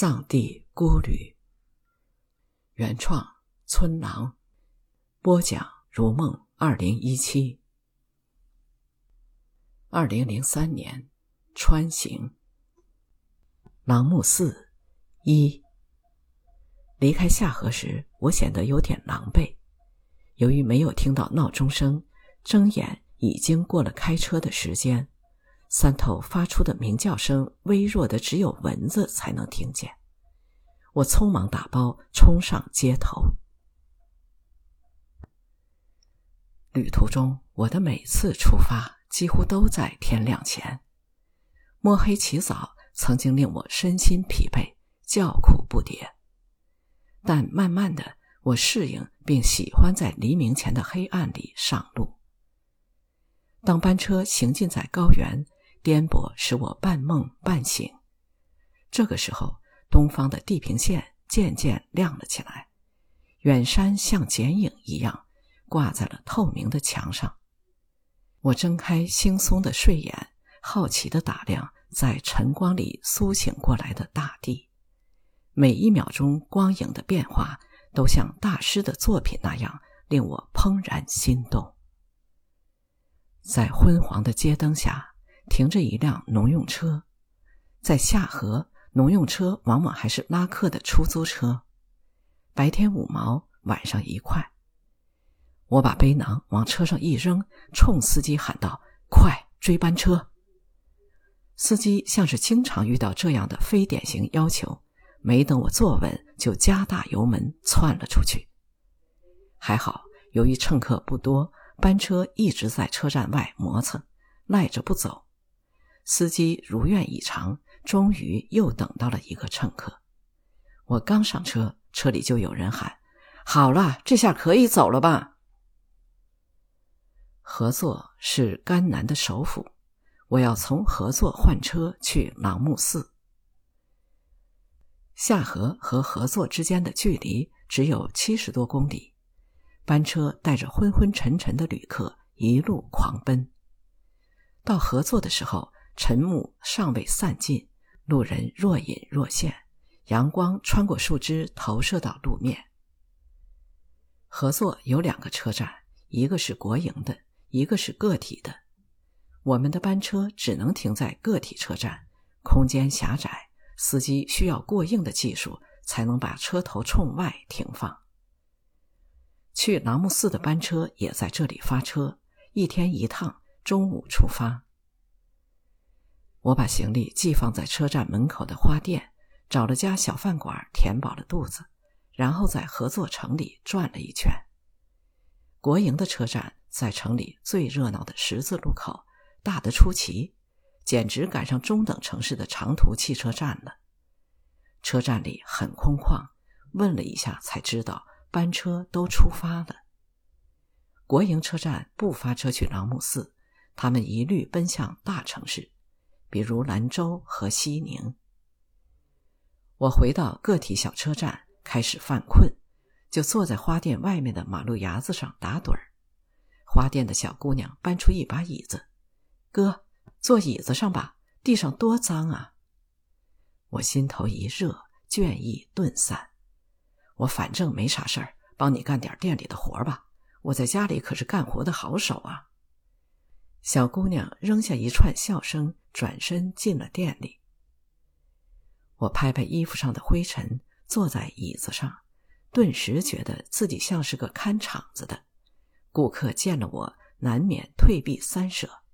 藏地孤旅，原创村郎，播讲如梦。二零一七，二零零三年，川行，朗木寺一。离开下河时，我显得有点狼狈。由于没有听到闹钟声，睁眼已经过了开车的时间。三头发出的鸣叫声微弱的，只有蚊子才能听见。我匆忙打包，冲上街头。旅途中，我的每次出发几乎都在天亮前。摸黑起早曾经令我身心疲惫，叫苦不迭。但慢慢的，我适应并喜欢在黎明前的黑暗里上路。当班车行进在高原。颠簸使我半梦半醒。这个时候，东方的地平线渐渐亮了起来，远山像剪影一样挂在了透明的墙上。我睁开惺忪的睡眼，好奇地打量在晨光里苏醒过来的大地。每一秒钟光影的变化，都像大师的作品那样令我怦然心动。在昏黄的街灯下。停着一辆农用车，在下河，农用车往往还是拉客的出租车。白天五毛，晚上一块。我把背囊往车上一扔，冲司机喊道：“快追班车！”司机像是经常遇到这样的非典型要求，没等我坐稳，就加大油门窜了出去。还好，由于乘客不多，班车一直在车站外磨蹭，赖着不走。司机如愿以偿，终于又等到了一个乘客。我刚上车，车里就有人喊：“好了，这下可以走了吧？”合作是甘南的首府，我要从合作换车去朗木寺。下河和合作之间的距离只有七十多公里，班车带着昏昏沉沉的旅客一路狂奔。到合作的时候。晨暮尚未散尽，路人若隐若现，阳光穿过树枝投射到路面。合作有两个车站，一个是国营的，一个是个体的。我们的班车只能停在个体车站，空间狭窄，司机需要过硬的技术才能把车头冲外停放。去朗木寺的班车也在这里发车，一天一趟，中午出发。我把行李寄放在车站门口的花店，找了家小饭馆填饱了肚子，然后在合作城里转了一圈。国营的车站在城里最热闹的十字路口，大得出奇，简直赶上中等城市的长途汽车站了。车站里很空旷，问了一下才知道班车都出发了。国营车站不发车去朗木寺，他们一律奔向大城市。比如兰州和西宁。我回到个体小车站，开始犯困，就坐在花店外面的马路牙子上打盹儿。花店的小姑娘搬出一把椅子，哥，坐椅子上吧，地上多脏啊！我心头一热，倦意顿散。我反正没啥事儿，帮你干点店里的活吧。我在家里可是干活的好手啊！小姑娘扔下一串笑声。转身进了店里，我拍拍衣服上的灰尘，坐在椅子上，顿时觉得自己像是个看场子的。顾客见了我，难免退避三舍。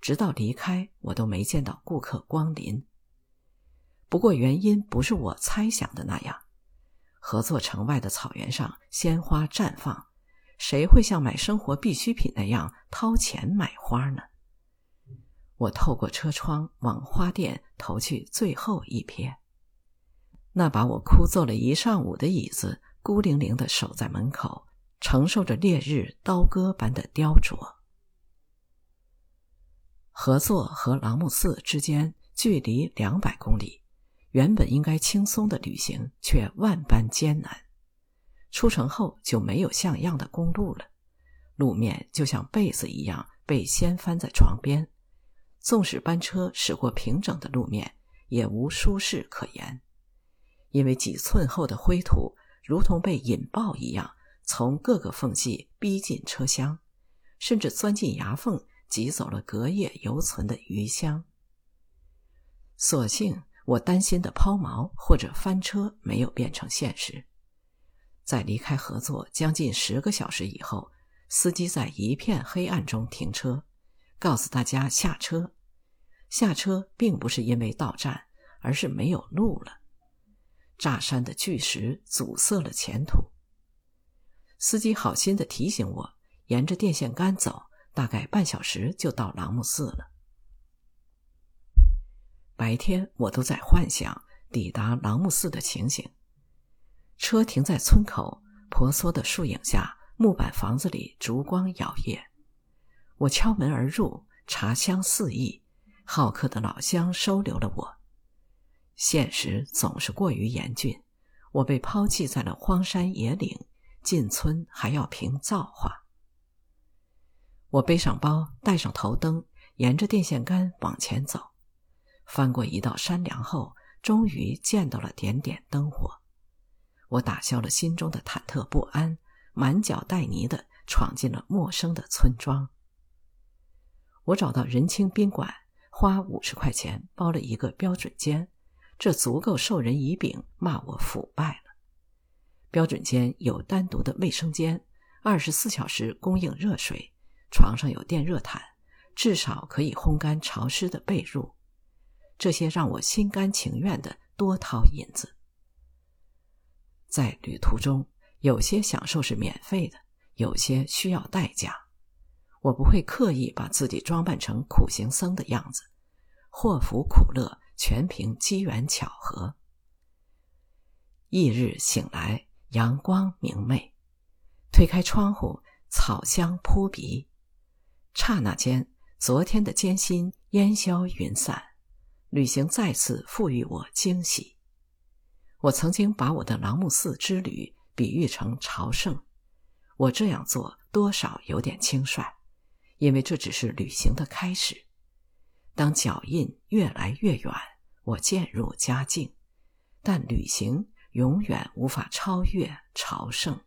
直到离开，我都没见到顾客光临。不过原因不是我猜想的那样。合作城外的草原上，鲜花绽放，谁会像买生活必需品那样掏钱买花呢？我透过车窗往花店投去最后一瞥，那把我枯坐了一上午的椅子，孤零零的守在门口，承受着烈日刀割般的雕琢。合作和朗木寺之间距离两百公里，原本应该轻松的旅行，却万般艰难。出城后就没有像样的公路了，路面就像被子一样被掀翻在床边。纵使班车驶过平整的路面，也无舒适可言。因为几寸厚的灰土如同被引爆一样，从各个缝隙逼近车厢，甚至钻进牙缝，挤走了隔夜犹存的余香。所幸我担心的抛锚或者翻车没有变成现实。在离开合作将近十个小时以后，司机在一片黑暗中停车，告诉大家下车。下车并不是因为到站，而是没有路了。炸山的巨石阻塞了前途。司机好心的提醒我，沿着电线杆走，大概半小时就到朗木寺了。白天我都在幻想抵达朗木寺的情形。车停在村口婆娑的树影下，木板房子里烛光摇曳。我敲门而入，茶香四溢，好客的老乡收留了我。现实总是过于严峻，我被抛弃在了荒山野岭，进村还要凭造化。我背上包，带上头灯，沿着电线杆往前走，翻过一道山梁后，终于见到了点点灯火。我打消了心中的忐忑不安，满脚带泥的闯进了陌生的村庄。我找到仁清宾馆，花五十块钱包了一个标准间。这足够授人以柄，骂我腐败了。标准间有单独的卫生间，二十四小时供应热水，床上有电热毯，至少可以烘干潮湿的被褥。这些让我心甘情愿的多掏银子。在旅途中，有些享受是免费的，有些需要代价。我不会刻意把自己装扮成苦行僧的样子，祸福苦乐。全凭机缘巧合。翌日醒来，阳光明媚，推开窗户，草香扑鼻。刹那间，昨天的艰辛烟消云散，旅行再次赋予我惊喜。我曾经把我的朗木寺之旅比喻成朝圣，我这样做多少有点轻率，因为这只是旅行的开始。当脚印越来越远，我渐入佳境，但旅行永远无法超越朝圣。